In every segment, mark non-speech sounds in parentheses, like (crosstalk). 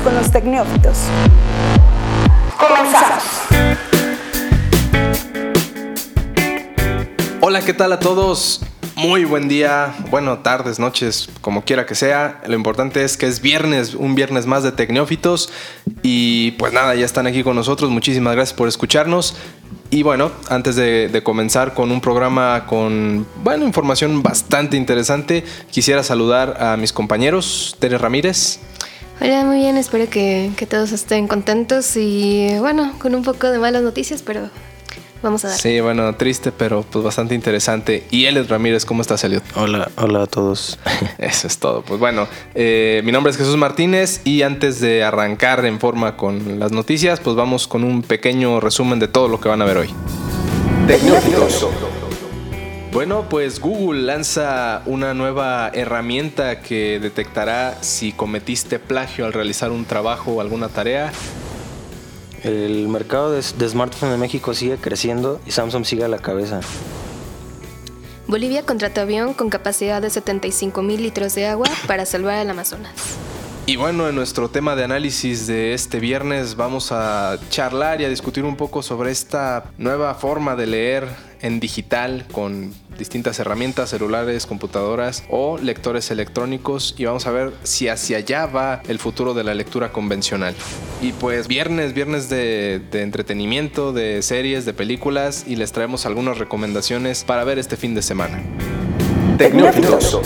con los tecnófitos. Comenzamos. Hola, ¿qué tal a todos? Muy buen día, bueno, tardes, noches, como quiera que sea. Lo importante es que es viernes, un viernes más de Tecnófitos. Y pues nada, ya están aquí con nosotros. Muchísimas gracias por escucharnos. Y bueno, antes de, de, comenzar con un programa con, bueno, información bastante interesante, quisiera saludar a mis compañeros, Tere Ramírez. Hola, muy bien, espero que, que, todos estén contentos y bueno, con un poco de malas noticias, pero vamos a dar. Sí, bueno, triste, pero pues bastante interesante. Y Elliot Ramírez, ¿cómo estás, Elliot? Hola, hola a todos. (laughs) Eso es todo. Pues bueno, eh, mi nombre es Jesús Martínez y antes de arrancar en forma con las noticias, pues vamos con un pequeño resumen de todo lo que van a ver hoy. Tecnófitos. Bueno, pues Google lanza una nueva herramienta que detectará si cometiste plagio al realizar un trabajo o alguna tarea. El mercado de, de smartphones en México sigue creciendo y Samsung sigue a la cabeza. Bolivia contrató avión con capacidad de 75 mil litros de agua para salvar al Amazonas. Y bueno, en nuestro tema de análisis de este viernes vamos a charlar y a discutir un poco sobre esta nueva forma de leer en digital con distintas herramientas, celulares, computadoras o lectores electrónicos y vamos a ver si hacia allá va el futuro de la lectura convencional. Y pues viernes, viernes de, de entretenimiento, de series, de películas y les traemos algunas recomendaciones para ver este fin de semana. Tecnófilos.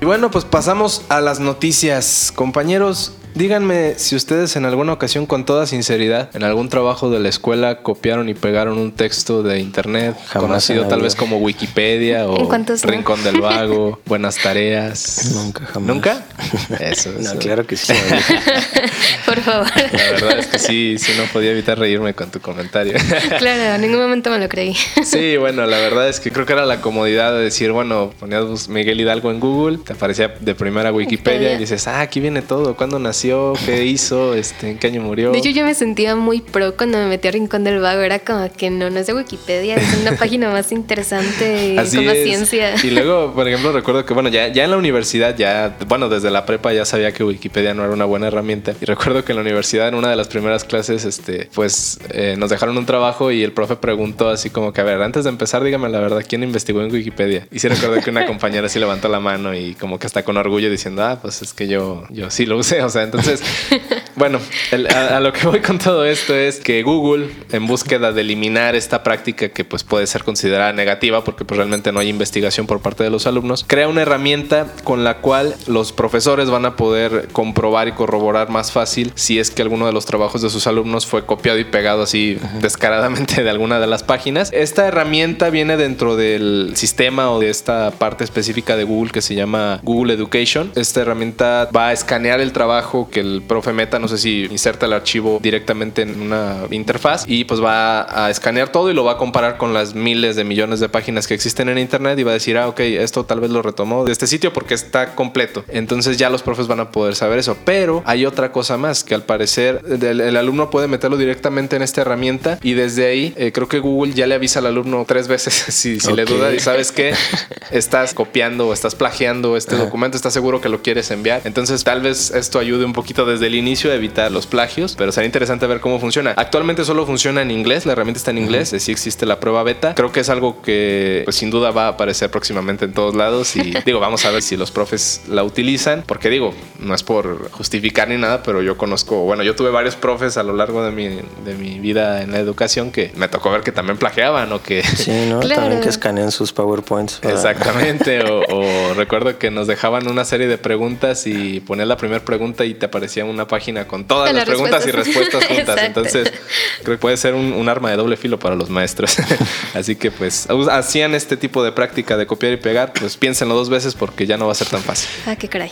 Y bueno, pues pasamos a las noticias. Compañeros, díganme si ustedes en alguna ocasión, con toda sinceridad, en algún trabajo de la escuela copiaron y pegaron un texto de internet, Jamás conocido tal vez como Wikipedia (laughs) o. Rincón del Vago, (laughs) Buenas Tareas. Nunca, jamás. ¿Nunca? (laughs) Eso, No, eso. claro que sí. Por favor. La verdad es que sí, sí no podía evitar reírme con tu comentario. claro, en ningún momento me lo creí. Sí, bueno, la verdad es que creo que era la comodidad de decir, bueno, ponías Miguel Hidalgo en Google, te aparecía de primera Wikipedia y dices, ah, aquí viene todo, cuándo nació, qué hizo, este, en qué año murió. De hecho, yo me sentía muy pro cuando me metí a Rincón del Vago. Era como que no, no es de Wikipedia, es una (laughs) página más interesante Así con más es. ciencia. Y luego, por ejemplo, recuerdo que, bueno, ya, ya en la universidad, ya, bueno, desde la prepa ya sabía que Wikipedia no era una buena herramienta. Y recuerdo que en la universidad, en una de las primeras clases, este, pues eh, nos dejaron un trabajo y el profe preguntó así como que, a ver, antes de empezar, dígame la verdad, ¿quién investigó en Wikipedia? Y sí recuerdo que una (laughs) compañera sí levantó la mano y como que está con orgullo diciendo, ah, pues es que yo, yo sí lo usé. O sea, entonces, (laughs) bueno, el- a, a lo que voy con todo esto es que Google, en búsqueda de eliminar esta práctica que pues puede ser considerada negativa, porque pues realmente no hay investigación por parte de los alumnos, crea una herramienta con la cual los profesores van a poder comprobar y corroborar más fácil si es que alguno de los trabajos de sus alumnos fue copiado y pegado así descaradamente de alguna de las páginas. Esta herramienta viene dentro del sistema o de esta parte específica de Google que se llama Google Education. Esta herramienta va a escanear el trabajo que el profe meta, no sé si inserta el archivo directamente en una interfaz y pues va a escanear todo y lo va a comparar con las miles de millones de páginas que existen en internet y va a decir, ah, ok, esto tal vez lo retomó de este sitio porque está completo. Entonces ya los profes van a poder saber eso. Pero hay otra cosa más que al parecer el, el alumno puede meterlo directamente en esta herramienta y desde ahí eh, creo que Google ya le avisa al alumno tres veces (laughs) si, si le duda y sabes que estás copiando o estás plagiando este Ajá. documento, estás seguro que lo quieres enviar. Entonces tal vez esto ayude un poquito desde el inicio evitar los plagios, pero será interesante ver cómo funciona. Actualmente solo funciona en inglés, la herramienta está en inglés, sí existe la prueba beta. Creo que es algo que pues, sin duda va a aparecer próximamente en todos lados y (laughs) digo, vamos a ver si los profes la utilizan, porque digo, no es por justificar ni nada, pero yo conozco, bueno, yo tuve varios profes a lo largo de mi, de mi vida en la educación que me tocó ver que también plagiaban o que... Sí, ¿no? (laughs) Claro. También que escanean sus PowerPoints. para- Exactamente, o, (laughs) o recuerdo que nos dejaban una serie de preguntas y ponías la primera pregunta y te aparecía una página con todas las las preguntas y respuestas. (laughs) juntas. Entonces, creo que puede ser un, un arma de doble filo para los maestros. (laughs) Así que, pues, hacían este tipo de práctica de copiar y pegar, pues piénsenlo dos veces porque ya no va a ser tan fácil. Ah, qué caray.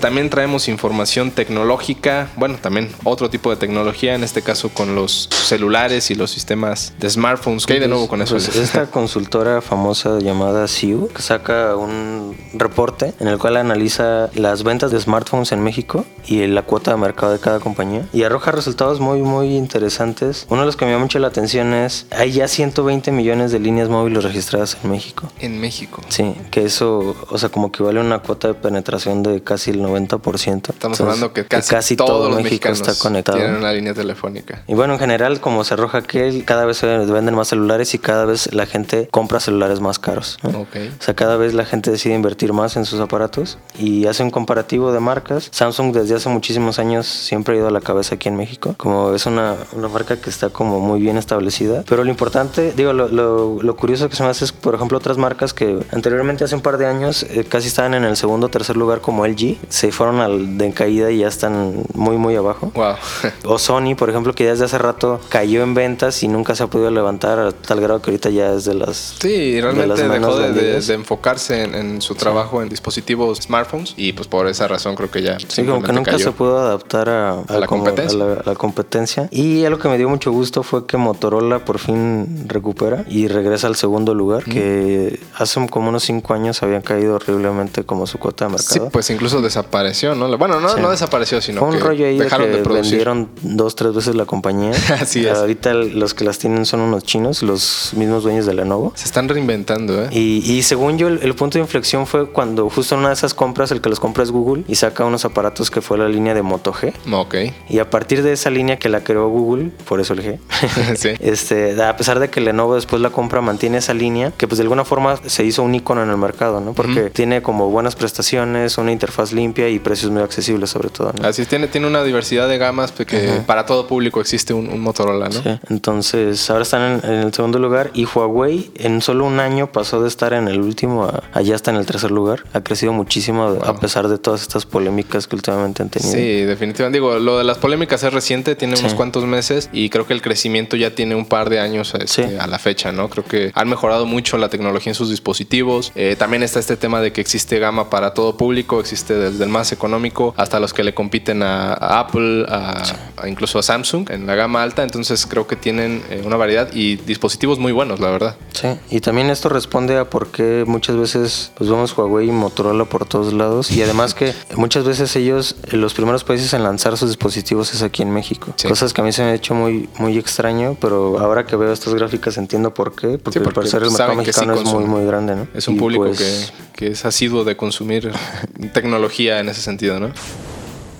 También traemos información tecnológica, bueno, también otro tipo de tecnología, en este caso con los celulares y los sistemas de smartphones. ¿Qué hay de nuevo con eso? Pues esta consultora famosa llamada que saca un reporte en el cual analiza las ventas de smartphones en México y la cuota de mercado de cada compañía y arroja resultados muy muy interesantes. Uno de los que me llama mucho la atención es hay ya 120 millones de líneas móviles registradas en México. En México. Sí, que eso, o sea, como que vale una cuota de penetración de casi el 90%. Estamos hablando que casi, todos, los México mexicanos está conectado. tienen una línea telefónica. Y bueno, en general, como se arroja que cada vez se venden más celulares y cada vez la gente compra celulares más caros. O sea, cada vez la gente decide invertir más en sus aparatos y hace un comparativo de marcas. Samsung desde hace muchísimos años siempre ha ido a la cabeza aquí en México. Como es una, una marca que está como muy bien establecida. Pero lo importante, digo, lo, lo, curioso que se me hace es, por ejemplo, otras marcas que anteriormente hace un par de años eh, casi estaban en el segundo o tercer lugar como LG, se fueron al de caída y ya están muy, muy abajo. Wow. o Sony, por ejemplo, que desde hace rato cayó en ventas y nunca se ha podido levantar a tal grado que ahorita ya es de las. Sí, realmente dejó de, enfocarse en, su trabajo en dispositivos smartphones y pues por esa razón creo que ya. Sí, como que nunca se pudo adaptar a, la, competencia. a la, competencia. Y algo que me dio mucho gusto fue que Motorola por fin recupera y regresa al segundo lugar, que hace como unos cinco años habían caído horriblemente como su cuota de mercado. Sí, pues incluso desapareció, ¿no? Bueno, no, no desapareció, sino fue un rollo ahí dejaron de, que vendieron dos, tres veces la compañía. (laughs) Así es. Ahorita los que las tienen son unos chinos, los mismos dueños de Lenovo. Se están reinventando, ¿eh? Y, según yo, el, punto de inflexión fue cuando justo en una de esas compras, el que los compra es Google y saca unos aparatos que fue la línea de Moto G. Ok. Y a partir de esa línea que la creó Google, por eso el G, (laughs) sí. este, a pesar de que Lenovo después la compra, mantiene esa línea que pues de alguna forma se hizo un icono en el mercado, ¿no? Porque tiene como buenas prestaciones, una interfaz limpia y precios muy accesibles sobre todo. ¿no? Así tiene, tiene una diversidad de gamas porque para todo público existe un, Motorola, ¿no? Sí. Entonces ahora están en, el segundo lugar y Huawei en solo un año pasó de estar en el último a allá está en el tercer lugar. Ha crecido muchísimo a pesar de todas estas polémicas que últimamente han tenido. Sí, definitivamente. Digo, lo de las polémicas es reciente, tiene unos cuantos meses y creo que el crecimiento ya tiene un par de años este, a la fecha, ¿no? Creo que han mejorado mucho la tecnología en sus dispositivos. Eh, también está este tema de que existe gama para todo público, existe desde el más económico hasta los que le compiten a, Apple, a, incluso a Samsung en la gama alta. Entonces creo que tienen eh, una variedad y dispositivos muy buenos, la verdad. Sí, y también esto responde a por qué muchas veces pues vemos Huawei y Motorola por todos lados y además que muchas veces ellos, los primeros países en lanzar sus dispositivos es aquí en México. Cosas que a mí se me ha hecho muy, muy extraño, pero ahora que veo estas gráficas entiendo por qué, porque, al parecer el mercado mexicano es muy, muy grande, ¿no? Es un público pues que, que es asiduo de consumir (laughs) tecnología en ese sentido, ¿no?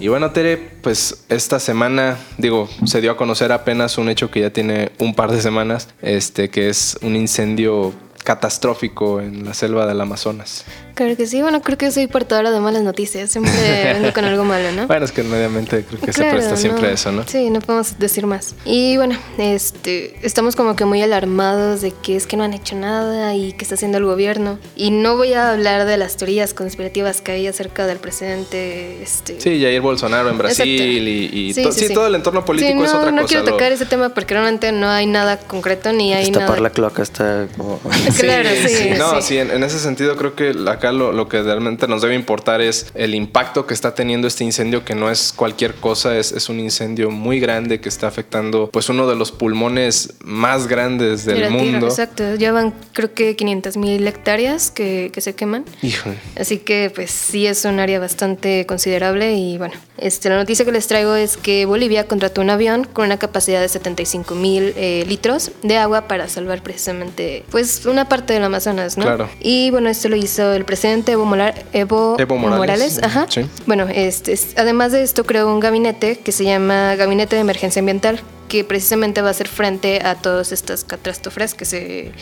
Y bueno, Tere, pues esta semana, digo, se dio a conocer apenas un hecho que ya tiene un par de semanas, este, que es un incendio catastrófico en la selva del Amazonas. Claro que sí, bueno, creo que soy portadora de malas noticias, siempre (laughs) vengo con algo malo, ¿no? Bueno, es que mediamente creo que se presta siempre eso, ¿no? Sí, no podemos decir más. Y bueno, este, estamos como que muy alarmados de que es que no han hecho nada y que está haciendo el gobierno. Y no voy a hablar de las teorías conspirativas que hay acerca del presidente. Este... Sí, Jair Bolsonaro en Brasil y, sí, todo el entorno político es otra cosa. No quiero tocar ese tema porque realmente no hay nada concreto ni hay nada. Tapar la cloaca está como... (laughs) claro, sí. No, sí, en, en, ese sentido creo que acá lo, que realmente nos debe importar es el impacto que está teniendo este incendio, que no es cualquier cosa, es, es un incendio muy grande que está afectando pues uno de los pulmones más grandes del mundo. exacto, llevan creo que 500 mil hectáreas que, que, se queman. Híjole. Así que pues sí es un área bastante considerable y bueno, este, la noticia que les traigo es que Bolivia contrató un avión con una capacidad de 75 mil eh, litros de agua para salvar precisamente pues una parte del Amazonas, ¿no? Claro. Y bueno, esto lo hizo el presidente Evo, Evo, Morales. Ajá. Bueno, este, además de esto creó un gabinete que se llama Gabinete de Emergencia Ambiental, que precisamente va a hacer frente a todas estas catástrofes que se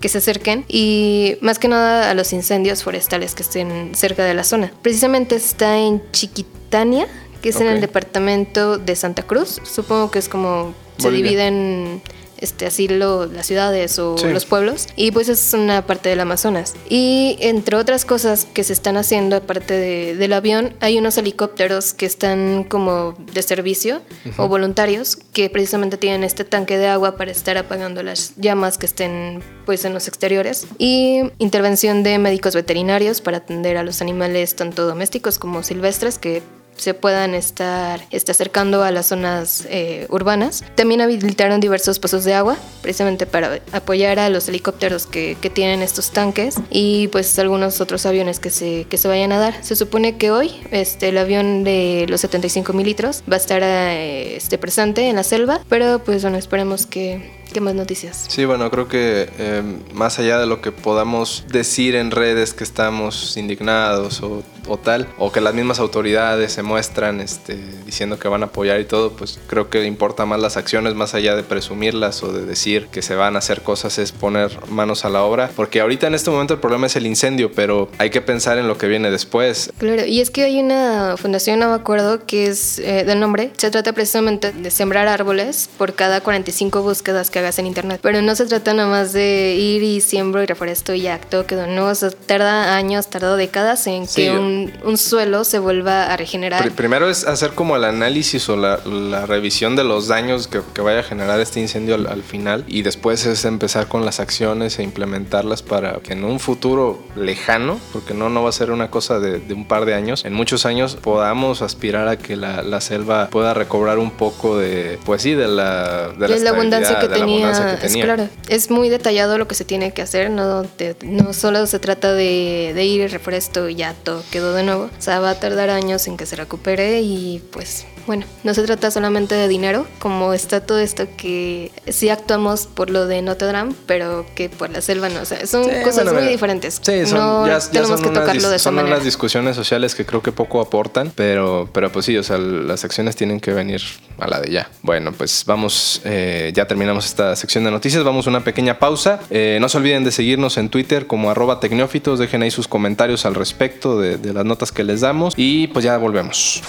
que se acerquen y más que nada a los incendios forestales que estén cerca de la zona. Precisamente está en Chiquitania, que es en el departamento de Santa Cruz. Supongo que es como se divide en este, así las ciudades o los pueblos. Y pues es una parte del Amazonas. Y entre otras cosas que se están haciendo, aparte del avión, hay unos helicópteros que están como de servicio o voluntarios que precisamente tienen este tanque de agua para estar apagando las llamas que estén pues en los exteriores. Y intervención de médicos veterinarios para atender a los animales tanto domésticos como silvestres que se puedan estar, acercando a las zonas eh, urbanas. También habilitaron diversos pozos de agua, precisamente para apoyar a los helicópteros que, tienen estos tanques y pues algunos otros aviones que se, que se vayan a dar. Se supone que hoy este, el avión de los 75 mil litros va a estar eh, este, presente en la selva, pero pues bueno, esperemos que, ¿Qué más noticias? Sí, bueno, creo que em, más allá de lo que podamos decir en redes que estamos indignados o, tal, o que las mismas autoridades se muestran este, diciendo que van a apoyar y todo, pues creo que importa más las acciones, más allá de presumirlas o de decir que se van a hacer cosas, es poner manos a la obra, porque ahorita en este momento el problema es el incendio, pero hay que pensar en lo que viene después. Claro, y es que hay una fundación, no me acuerdo, que es eh, del nombre, se trata precisamente de sembrar árboles por cada 45 búsquedas que hagas en internet, pero no se trata nada más de ir y siembro y reforesto y todo quedó, no, o sea, tarda años, tarda décadas en que un, un, suelo se vuelva a regenerar. primero es hacer como el análisis o la, la revisión de los daños que, que, vaya a generar este incendio al, al final y después es empezar con las acciones e implementarlas para que en un futuro lejano, porque no, no va a ser una cosa de, de un par de años, en muchos años podamos aspirar a que la, la selva pueda recobrar un poco de, pues sí, de la, de la, abundancia que tenía. Es, claro, es muy detallado lo que se tiene que hacer, no, no solo se trata de, de ir y refresco y ya todo quedó de nuevo, o sea, va a tardar años en que se recupere y pues bueno, no se trata solamente de dinero, como está todo esto que sí actuamos por lo de Notre Dame, pero que por la selva no. O sea, son cosas muy diferentes. Sí, son, ya, tenemos que tocarlo de esa son manera. discusiones sociales que creo que poco aportan, pero, pero pues sí, o sea, las acciones tienen que venir a la de ya. Bueno, pues vamos, eh, ya terminamos esta sección de noticias, vamos a una pequeña pausa. Eh, no se olviden de seguirnos en Twitter como arroba tecnófitos, dejen ahí sus comentarios al respecto de, las notas que les damos y pues ya volvemos.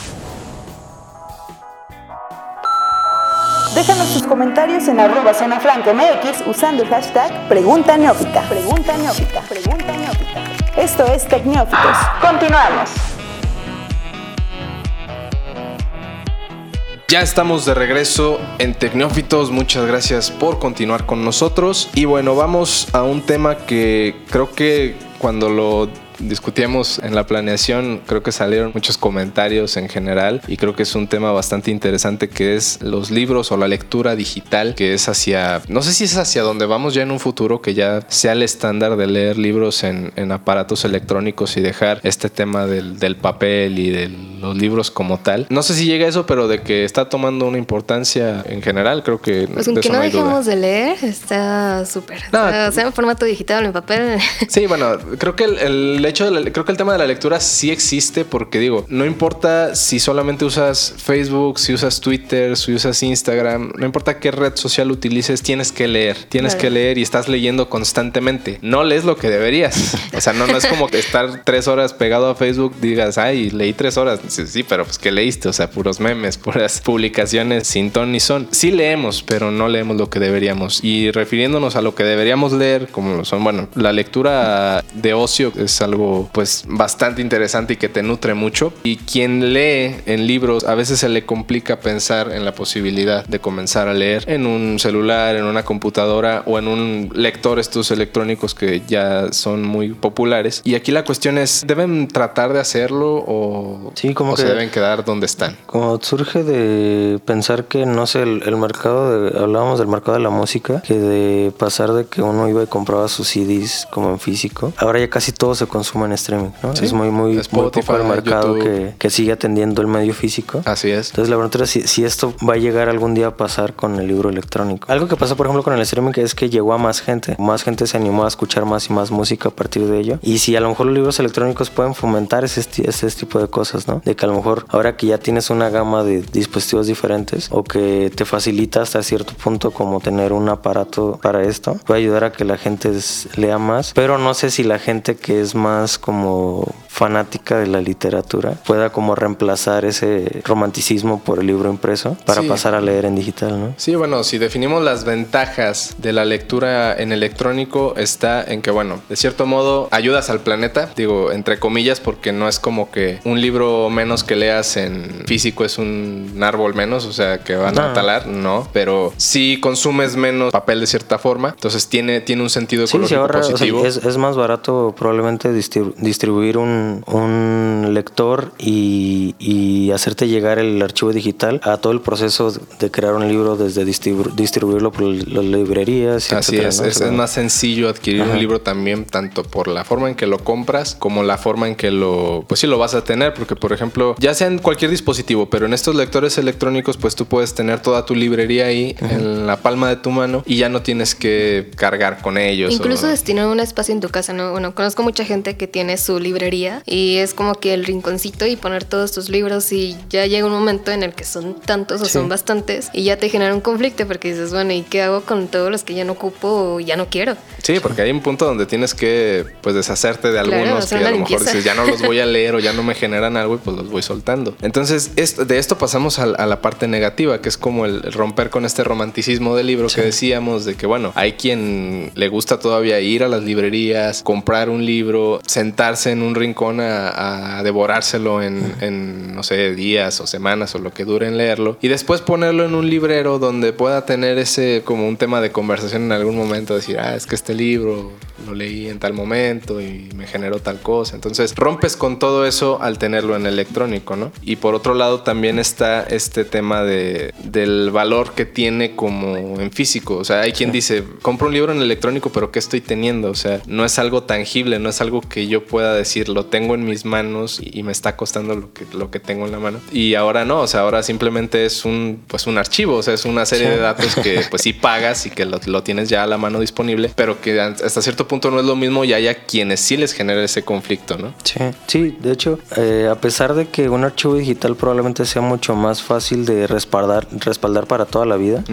Déjanos tus comentarios en arroba usando el hashtag Pregunta Neófita. Pregunta Neófita. Pregunta Neófita. Esto es Tecnófitos. Continuamos. Ya estamos de regreso en Tecnófitos, muchas gracias por continuar con nosotros. Y bueno, vamos a un tema que creo que cuando lo discutíamos en la planeación, creo que salieron muchos comentarios en general y creo que es un tema bastante interesante que es los libros o la lectura digital, que es hacia, no sé si es hacia donde vamos ya en un futuro, que ya sea el estándar de leer libros en, aparatos electrónicos y dejar este tema del, papel y de los libros como tal. No sé si llega a eso, pero de que está tomando una importancia en general, creo que... Pues aunque no, dejemos de leer, está súper. o sea, en formato digital, en papel. Sí, bueno, creo que el el hecho creo que el tema de la lectura sí existe porque digo, no importa si solamente usas Facebook, si usas Twitter, si usas Instagram, no importa qué red social utilices, tienes que leer, tienes que leer y estás leyendo constantemente. No lees lo que deberías. O sea, no, no es como estar tres horas pegado a Facebook, digas, ay, leí tres horas. Sí, pero pues que leíste, o sea, puros memes, puras publicaciones sin ton ni son. Sí leemos, pero no leemos lo que deberíamos. Y refiriéndonos a lo que deberíamos leer, como son, bueno, la lectura de ocio es algo pues bastante interesante y que te nutre mucho. Y quien lee en libros a veces se le complica pensar en la posibilidad de comenzar a leer en un celular, en una computadora o en un lector estos electrónicos que ya son muy populares. Y aquí la cuestión es, ¿deben tratar de hacerlo o, sí, como se deben quedar donde están? Como surge de pensar que, no sé, el, mercado, de, hablábamos del mercado de la música, que de pasar de que uno iba y compraba sus CDs como en físico, ahora ya casi todo se consume en streaming, ¿no? Es muy, muy, muy poco el mercado que, que, sigue atendiendo el medio físico. Así es. Entonces la pregunta es si, si, esto va a llegar algún día a pasar con el libro electrónico. Algo que pasa, por ejemplo, con el streaming es que llegó a más gente. Más gente se animó a escuchar más y más música a partir de ello. Y si a lo mejor los libros electrónicos pueden fomentar ese, ese tipo de cosas, ¿no? De que a lo mejor ahora que ya tienes una gama de dispositivos diferentes o que te facilita hasta cierto punto como tener un aparato para esto, puede ayudar a que la gente lea más. Pero no sé si la gente que es más como fanática de la literatura pueda como reemplazar ese romanticismo por el libro impreso para pasar a leer en digital, ¿no? Sí, bueno, si definimos las ventajas de la lectura en electrónico está en que, bueno, de cierto modo ayudas al planeta, digo, entre comillas, porque no es como que un libro menos que leas en físico es un árbol menos, o sea, que van a talar, no, pero si consumes menos papel de cierta forma, entonces tiene, tiene un sentido ecológico positivo. es, es, más barato probablemente distribuir un, un lector y, y, hacerte llegar el archivo digital a todo el proceso de crear un libro desde distribuirlo por las librerías. Así es, es, más sencillo adquirir un libro también tanto por la forma en que lo compras como la forma en que lo, pues sí lo vas a tener, porque por ejemplo, ya sea en cualquier dispositivo, pero en estos lectores electrónicos, pues tú puedes tener toda tu librería ahí en la palma de tu mano y ya no tienes que cargar con ellos. Incluso destinar un espacio en tu casa, ¿no? Bueno, conozco mucha gente que tiene su librería y es como que el rinconcito y poner todos tus libros y ya llega un momento en el que son tantos o son bastantes y ya te genera un conflicto porque dices, bueno, ¿y qué hago con todos los que ya no ocupo o ya no quiero? Sí, porque hay un punto donde tienes que pues deshacerte de algunos que a lo mejor dices, ya no los voy a (laughs) leer o ya no me generan algo y pues los voy soltando. Entonces, de esto pasamos a, la parte negativa, que es como el, romper con este romanticismo del libro que decíamos, de que bueno, hay quien le gusta todavía ir a las librerías, comprar un libro, sentarse en un rincón a, devorárselo en, en, no sé, días o semanas o lo que dure en leerlo, y después ponerlo en un librero donde pueda tener ese como un tema de conversación en algún momento, decir, ah, es que este libro lo leí en tal momento y me generó tal cosa. Entonces rompes con todo eso al tenerlo en electrónico, ¿no? Y por otro lado también está este tema de, del valor que tiene como en físico. O sea, hay quien dice, compro un libro en electrónico, pero ¿qué estoy teniendo? O sea, no es algo tangible, no es algo que yo pueda decir, lo tengo en mis manos y me está costando lo que, lo que tengo en la mano. Y ahora no, o sea, ahora simplemente es un, pues un archivo, o sea, es una serie de datos que (laughs) pues sí pagas y que lo, lo tienes ya a la mano disponible, pero que hasta cierto punto no es lo mismo y haya quienes sí les genera ese conflicto, ¿no? Sí, sí, de hecho, eh, a pesar de que un archivo digital probablemente sea mucho más fácil de respaldar, respaldar para toda la vida,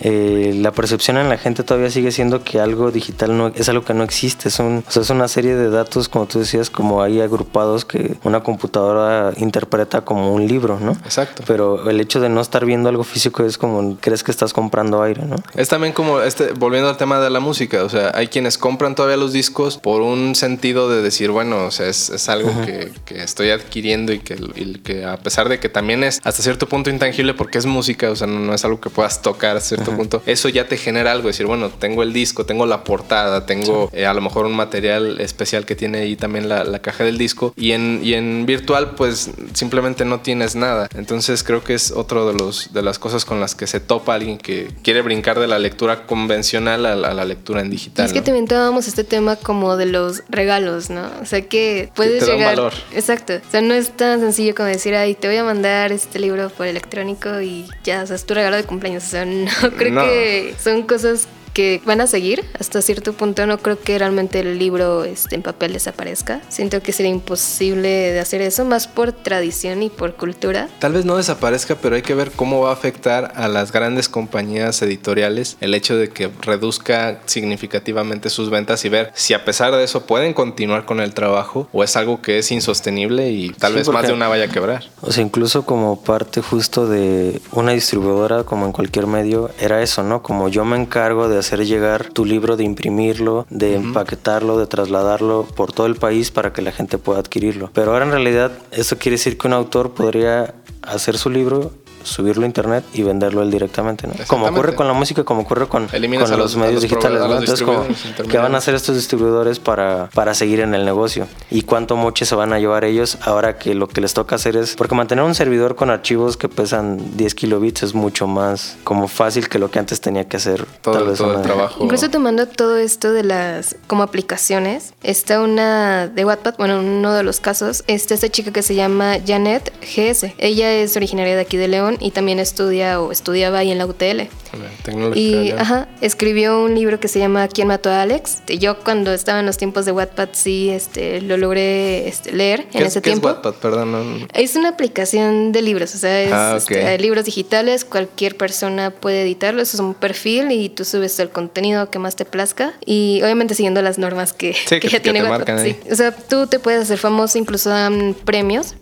eh, la percepción en la gente todavía sigue siendo que algo digital no es algo que no existe, es, un, o sea, es una serie de datos, como tú decías, como hay agrupados que una computadora interpreta como un libro, ¿no? Exacto. Pero el hecho de no estar viendo algo físico es como crees que estás comprando aire, ¿no? Es también como, este, volviendo al tema de la música, o sea, hay quienes compran todavía los discos por un sentido de decir, bueno, o sea, es, algo que, estoy adquiriendo y que, que, a pesar de que también es hasta cierto punto intangible porque es música, o sea, no, es algo que puedas tocar a cierto punto, eso ya te genera algo, decir, bueno, tengo el disco, tengo la portada, tengo eh, a lo mejor un material especial que tiene ahí también la, caja del disco y en, y en virtual pues simplemente no tienes nada. Entonces creo que es otro de, los, de las cosas con las que se topa alguien que quiere brincar de la lectura convencional a la, lectura en digital. Es que te inventábamos este tema como de los regalos, ¿no? O sea que puedes llegar. valor. Exacto. O sea, no es tan sencillo como decir, ay, te voy a mandar este libro por electrónico y ya, o sea, es tu regalo de cumpleaños. O sea, no (laughs) creo que son cosas que van a seguir hasta cierto punto. No creo que realmente el libro este, en papel desaparezca. Siento que sería imposible de hacer eso, más por tradición y por cultura. Tal vez no desaparezca, pero hay que ver cómo va a afectar a las grandes compañías editoriales el hecho de que reduzca significativamente sus ventas y ver si a pesar de eso pueden continuar con el trabajo o es algo que es insostenible y tal vez más de una vaya a quebrar. O sea, incluso como parte justo de una distribuidora, como en cualquier medio, era eso, ¿no? Como yo me encargo de hacer llegar tu libro, de imprimirlo, de empaquetarlo, de trasladarlo por todo el país para que la gente pueda adquirirlo. Pero ahora en realidad eso quiere decir que un autor podría hacer su libro subirlo a internet y venderlo él directamente, ¿no? Como ocurre con la música, como ocurre con, con los, medios digitales, ¿no? Entonces, como, ¿qué van a hacer estos distribuidores para, para seguir en el negocio? ¿Y cuánto moche se van a llevar ellos ahora que lo que les toca hacer es... Porque mantener un servidor con archivos que pesan 10 kilobits es mucho más como fácil que lo que antes tenía que hacer. Todo, todo el trabajo. Incluso tomando todo esto de las como aplicaciones, está una de Wattpad, bueno, uno de los casos, está esta chica que se llama Janet GS. Ella es originaria de aquí de León y también estudia o estudiaba ahí en la UTL. Y ajá, escribió un libro que se llama ¿Quién mató a Alex? Yo cuando estaba en los tiempos de Wattpad sí este, lo logré este, leer en ese tiempo. Es Wattpad? Perdón. Es una aplicación de libros, o sea, es ah, este, libros digitales, cualquier persona puede editarlo, eso es un perfil y tú subes el contenido que más te plazca y obviamente siguiendo las normas que, ya tiene Wattpad. O sea, tú te puedes hacer famoso, incluso dan premios,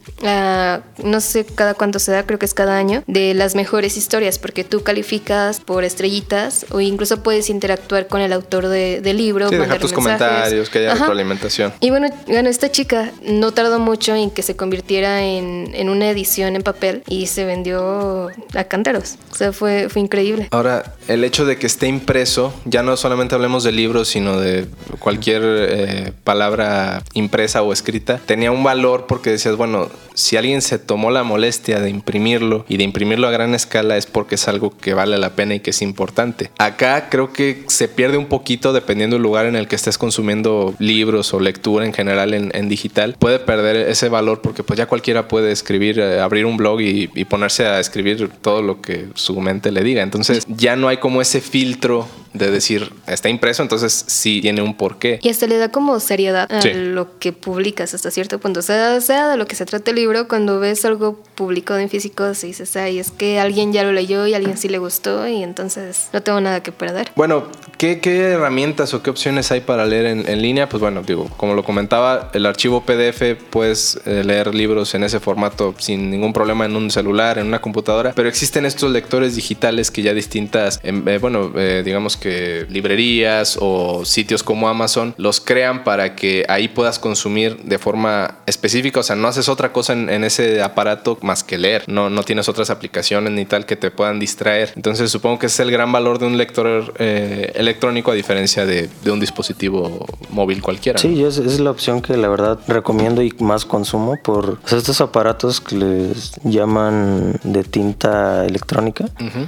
no sé cada cuánto se da, creo que es cada año, de las mejores historias, porque tú calificas por estrellitas o incluso puedes interactuar con el autor del libro. Sí, dejar tus comentarios, que haya retroalimentación. Y bueno, bueno, esta chica no tardó mucho en que se convirtiera en, en una edición en papel y se vendió a cántaros. O sea, fue, fue increíble. Ahora, el hecho de que esté impreso, ya no solamente hablemos de libros, sino de cualquier eh, palabra impresa o escrita, tenía un valor porque decías, bueno, si alguien se tomó la molestia de imprimirlo y de imprimirlo a gran escala es porque es algo que vale la pena y que es importante. Acá creo que se pierde un poquito dependiendo del lugar en el que estés consumiendo libros o lectura en general en, digital. Puede perder ese valor porque pues ya cualquiera puede escribir, eh, abrir un blog y, y ponerse a escribir todo lo que su mente le diga. Entonces ya no hay como ese filtro de decir, está impreso, entonces sí tiene un porqué. Y hasta le da como seriedad a lo que publicas hasta cierto punto. O sea, sea de lo que se trata el libro, cuando ves algo publicado en físico, se dices, ay, es que alguien ya lo leyó y a alguien sí le gustó y entonces no tengo nada que perder. Bueno, ¿qué, qué herramientas o qué opciones hay para leer en, línea? Pues bueno, digo, como lo comentaba, el archivo PDF puedes eh, leer libros en ese formato sin ningún problema en un celular, en una computadora, pero existen estos lectores digitales que ya distintas, em, eh, bueno, eh, digamos que librerías o sitios como Amazon los crean para que ahí puedas consumir de forma específica. O sea, no haces otra cosa en, ese aparato más que leer. No, no tienes otras aplicaciones ni tal que te puedan distraer. Entonces supongo que es el gran valor de un lector eh, electrónico a diferencia de, un dispositivo móvil cualquiera. Sí, es, es, la opción que la verdad recomiendo y más consumo por estos aparatos que les llaman de tinta electrónica.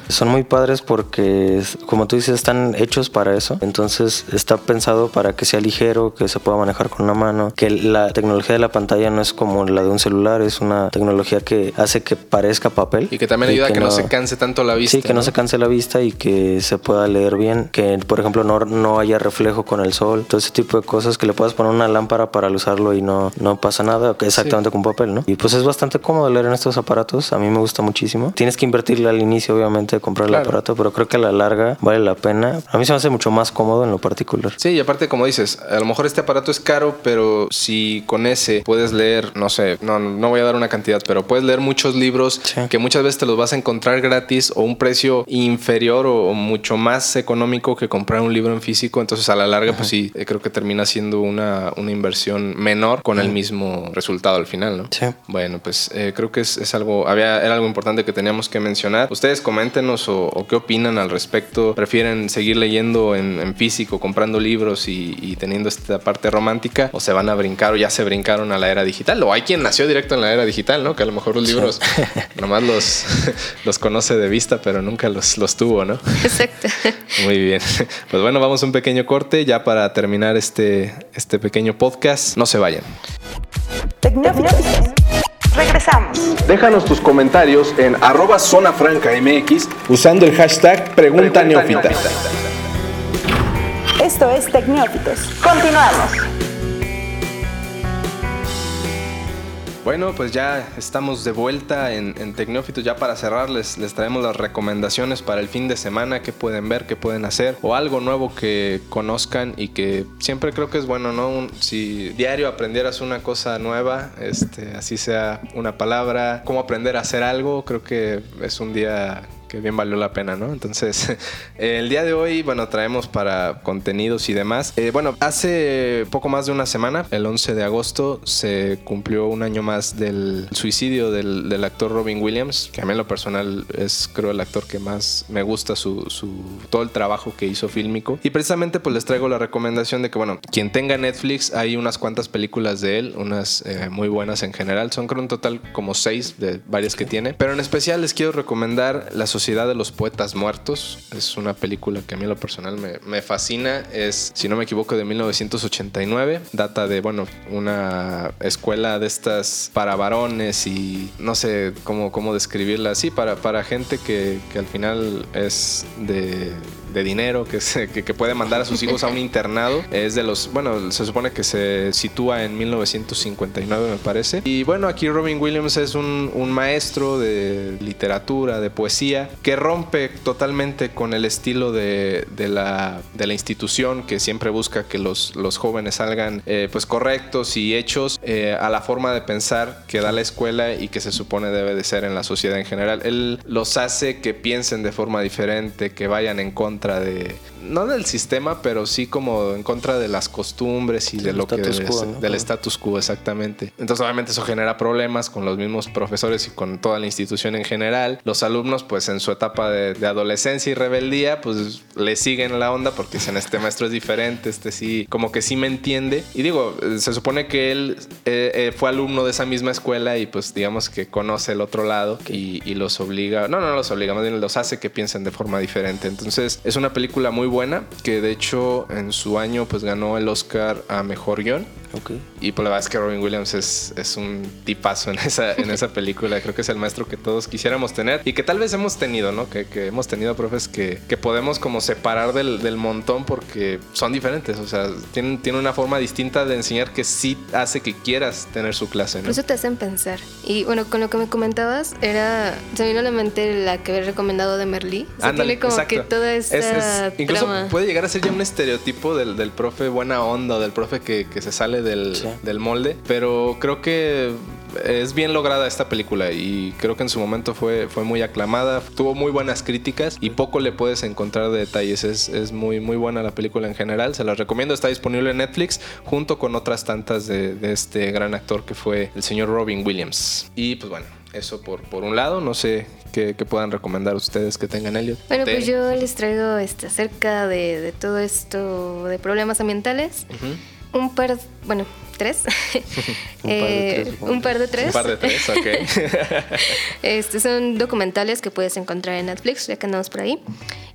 Son muy padres porque, como tú dices, están hechos para eso. Entonces está pensado para que sea ligero, que se pueda manejar con una mano, que la tecnología de la pantalla no es como la de un celular, es una tecnología que hace que parezca papel. Y que también ayuda a que, no, se canse tanto la vista. Sí, que ¿no? se canse la vista y que se pueda leer bien, que por ejemplo no, no haya reflejo con el sol, todo ese tipo de cosas, que le puedas poner una lámpara para usarlo y no, no pasa nada, exactamente con papel, ¿no? Y pues es bastante cómodo leer en estos aparatos, a mí me gusta muchísimo. Tienes que invertirle al inicio, obviamente, de comprar el aparato, pero creo que a la larga vale la pena a mí se me hace mucho más cómodo en lo particular. Sí, y aparte, como dices, a lo mejor este aparato es caro, pero si con ese puedes leer, no sé, no, no voy a dar una cantidad, pero puedes leer muchos libros que muchas veces te los vas a encontrar gratis o un precio inferior o, mucho más económico que comprar un libro en físico. Entonces, a la larga, pues sí, eh, creo que termina siendo una, una inversión menor con el mismo resultado al final, ¿no? Sí. Bueno, pues eh, creo que es, es, algo, había, era algo importante que teníamos que mencionar. Ustedes coméntenos o, o qué opinan al respecto. ¿Prefieren seguir leyendo en, físico, comprando libros y, teniendo esta parte romántica, o se van a brincar o ya se brincaron a la era digital, o hay quien nació directo en la era digital, ¿no? Que a lo mejor los libros (laughs) nomás los, los conoce de vista, pero nunca los, los tuvo, ¿no? Exacto. Muy bien. Pues bueno, vamos a un pequeño corte ya para terminar este, este pequeño podcast. No se vayan. Regresamos. Déjanos tus comentarios en arroba zona franca MX usando el hashtag Pregunta, Neófita. Esto es Tecnófitos. Continuamos. Bueno, pues ya estamos de vuelta en, en Tecnófitos. Ya para cerrarles, les traemos las recomendaciones para el fin de semana, que pueden ver, qué pueden hacer, o algo nuevo que conozcan y que siempre creo que es bueno, ¿no? si diario aprendieras una cosa nueva, este, así sea una palabra, cómo aprender a hacer algo, creo que es un día que bien valió la pena, ¿no? Entonces, (laughs) el día de hoy, bueno, traemos para contenidos y demás. Eh, bueno, hace poco más de una semana, el 11 de agosto, se cumplió un año más del suicidio del, actor Robin Williams, que a mí en lo personal es creo el actor que más me gusta su, todo el trabajo que hizo fílmico. Y precisamente pues les traigo la recomendación de que, bueno, quien tenga Netflix, hay unas cuantas películas de él, unas eh, muy buenas en general. Son creo un total como seis de varias que tiene. Pero en especial les quiero recomendar La Sociedad de los Poetas Muertos. Es una película que a mí en lo personal me, fascina. Es, si no me equivoco, de 1989. Data de, bueno, una escuela de estas para varones y no sé cómo, cómo describirla así, para, para gente que, que al final es de dinero, que, que, puede mandar a sus hijos a un internado. Es de los, bueno, se supone que se sitúa en 1959 me parece. Y bueno, aquí Robin Williams es un, un maestro de literatura, de poesía, que rompe totalmente con el estilo de, de, la, de la institución que siempre busca que los, los jóvenes salgan eh, pues correctos y hechos eh, a la forma de pensar que da la escuela y que se supone debe de ser en la sociedad en general. Él los hace que piensen de forma diferente, que vayan en contra de, no del sistema, pero sí como en contra de las costumbres y de lo que del status quo exactamente. Entonces obviamente eso genera problemas con los mismos profesores y con toda la institución en general. Los alumnos pues en su etapa de, adolescencia y rebeldía pues le siguen la onda porque dicen este maestro es diferente, este sí, como que sí me entiende. Y digo, se supone que él eh, eh, fue alumno de esa misma escuela y pues digamos que conoce el otro lado y, y los obliga, no, no los obliga, más bien los hace que piensen de forma diferente. Entonces es una película muy buena, que de hecho en su año pues ganó el Oscar a Mejor Guión. Y pues la verdad es que Robin Williams es, es un tipazo en esa, en esa (laughs) película. Creo que es el maestro que todos quisiéramos tener y que tal vez hemos tenido, ¿no? Que, que hemos tenido profes que, que podemos como separar del, del, montón porque son diferentes. O sea, tienen, tienen una forma distinta de enseñar que sí hace que quieras tener su clase, ¿no? Por eso te hacen pensar. Y bueno, con lo que me comentabas, era. Se me vino a la mente la que había recomendado de Merlí. O tiene como que toda esta. incluso puede llegar a ser ya un estereotipo del, del profe buena onda o del profe que, que se sale del, molde, pero creo que es bien lograda esta película y creo que en su momento fue, fue muy aclamada, tuvo muy buenas críticas y poco le puedes encontrar de detalles, es, muy, muy buena la película en general, se la recomiendo, está disponible en Netflix junto con otras tantas de, este gran actor que fue el señor Robin Williams. Y pues bueno, eso por, por un lado, no sé qué, puedan recomendar ustedes que tengan ellos. Bueno, pues yo les traigo este, acerca de, todo esto de problemas ambientales un par, bueno, tres. (laughs) (laughs) Eh, un, par de tres. un par de tres. ok. (laughs) este, son documentales que puedes encontrar en Netflix, ya que andamos por ahí.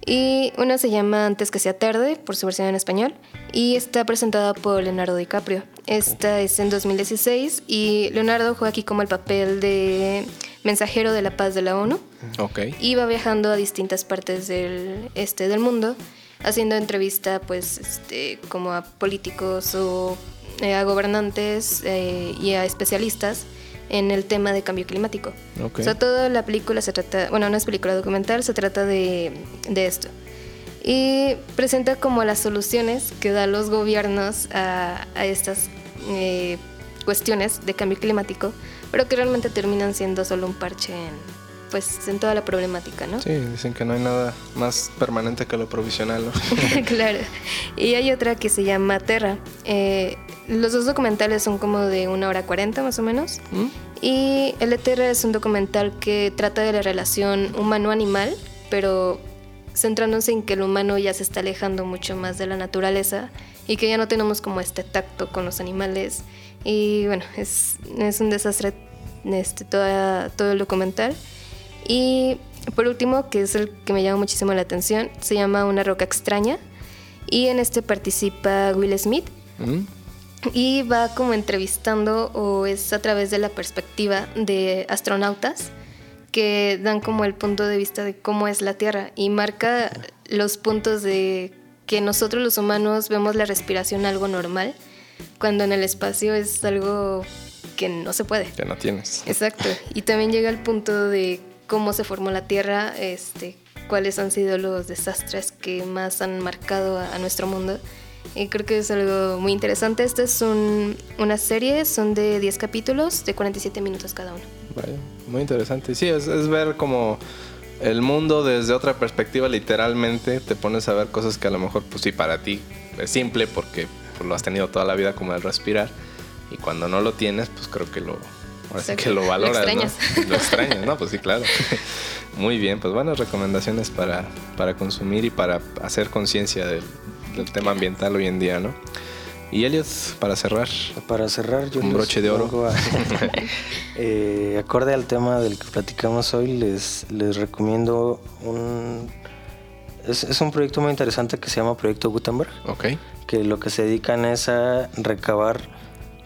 Y una se llama Antes que sea tarde, por su versión en español, y está presentada por Leonardo DiCaprio. Esta es en 2016 y Leonardo juega aquí como el papel de mensajero de la paz de la ONU. Ok. Y va viajando a distintas partes del, este, del mundo haciendo entrevista pues este, como a políticos o eh, a gobernantes eh, y a especialistas en el tema de cambio climático. O sea, toda la película se trata, bueno, no es película documental, se trata de, de esto. Y presenta como las soluciones que dan los gobiernos a, a estas eh, cuestiones de cambio climático, pero que realmente terminan siendo solo un parche en, pues en toda la problemática, ¿no? Sí, dicen que no hay nada más permanente que lo provisional, ¿no? (laughs) claro. Y hay otra que se llama Terra. Eh, los dos documentales son como de una hora cuarenta más o menos. ¿Mm? Y el de Terra es un documental que trata de la relación humano-animal, pero centrándose en que el humano ya se está alejando mucho más de la naturaleza y que ya no tenemos como este tacto con los animales. Y bueno, es, es un desastre este, toda, todo el documental. Y por último, que es el que me llama muchísimo la atención, se llama Una roca extraña. Y en este participa Will Smith. Mm. Y va como entrevistando o es a través de la perspectiva de astronautas que dan como el punto de vista de cómo es la Tierra y marca los puntos de que nosotros los humanos vemos la respiración algo normal, cuando en el espacio es algo que no se puede. Que no tienes. Exacto. Y también llega al punto de cómo se formó la Tierra, este, cuáles han sido los desastres que más han marcado a, nuestro mundo. Y creo que es algo muy interesante. Esta es una serie, son de 10 capítulos, de 47 minutos cada uno. Muy interesante. Sí, es, ver como el mundo desde otra perspectiva, literalmente. Te pones a ver cosas que a lo mejor, pues sí, para ti es simple porque pues, lo has tenido toda la vida como el respirar. Y cuando no lo tienes, pues creo que lo, Así que lo valoras. Lo extrañas. ¿no? Lo extrañas, ¿no? Pues sí, claro. (laughs) Muy bien, pues buenas recomendaciones para, para consumir y para hacer conciencia del, tema ambiental hoy en día, ¿no? Y Elliot, para cerrar. Para cerrar, yo un broche de oro. (laughs) Eh, acorde al tema del que platicamos hoy, les, les recomiendo un. Es, es, un proyecto muy interesante que se llama Proyecto Gutenberg. Ok. Que lo que se dedican es a recabar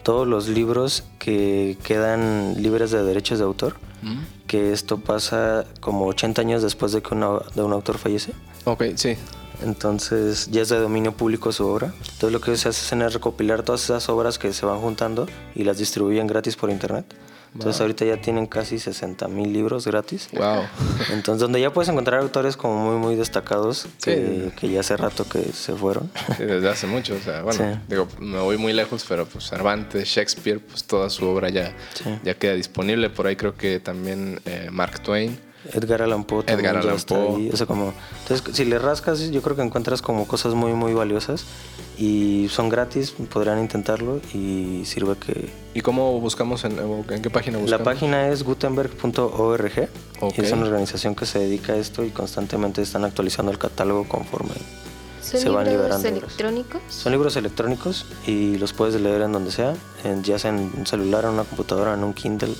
todos los libros que quedan libres de derechos de autor, mm. que esto pasa como 80 años después de que de un autor fallece. Ok, sí. entonces ya es de dominio público su obra. Entonces lo que se hace es recopilar todas esas obras que se van juntando y las distribuyen gratis por internet. Entonces ahorita ya tienen casi 60 mil libros gratis. Wow. Entonces donde ya puedes encontrar autores como muy muy destacados que, que ya hace rato que se fueron. Sí, desde hace mucho. O sea, bueno, digo, me voy muy lejos, pero pues Cervantes, Shakespeare, pues toda su obra ya, ya queda disponible. Por ahí creo que también eh, Mark Twain. Edgar Allan Poe. Edgar Allan Poe. O sea, como, entonces, si le rascas, yo creo que encuentras como cosas muy, muy valiosas y son gratis, podrían intentarlo y sirve que... ¿Y cómo buscamos? En, en qué página buscamos? La página es gutenberg.org. Es una organización que se dedica a esto y constantemente están actualizando el catálogo conforme se van liberando. ¿Son libros electrónicos? Son libros electrónicos y los puedes leer en donde sea, ya sea en un celular, en una computadora, en un Kindle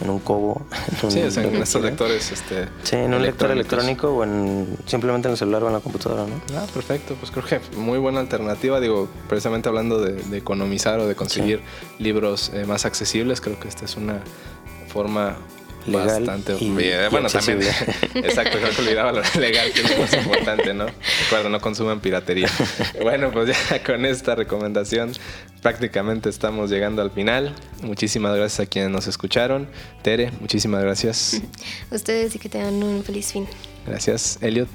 en un cobo. (laughs) En sí, en estos lectores. (laughs) Este, sí, en un lector electrónico o en, simplemente en el celular o en la computadora, ¿no? Ah, perfecto. Pues creo que muy buena alternativa. Digo, precisamente hablando de, economizar o de conseguir libros eh, más accesibles, creo que esta es una forma bastante bien. bueno, también. (laughs) (laughs) exacto, creo que olvidaba lo legal, que es más importante, ¿no? Recuerda, no consuman piratería. (laughs) bueno, pues ya con esta recomendación prácticamente estamos llegando al final. Muchísimas gracias a quienes nos escucharon. Tere, muchísimas gracias. Ustedes y que tengan un feliz fin. Gracias, Elliot.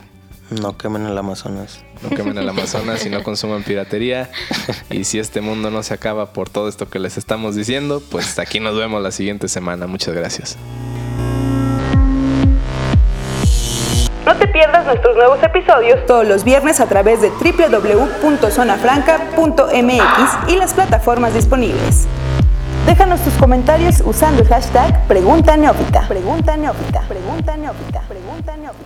No quemen el Amazonas. No quemen el Amazonas y no consuman piratería. Y si este mundo no se acaba por todo esto que les estamos diciendo, pues aquí nos vemos la siguiente semana. Muchas gracias. No te pierdas nuestros nuevos episodios todos los viernes a través de www.zonafranca.mx y las plataformas disponibles. Déjanos tus comentarios usando el hashtag Pregunta Neófita. Pregunta Neófita. Pregunta Neófita. Pregunta Neófita.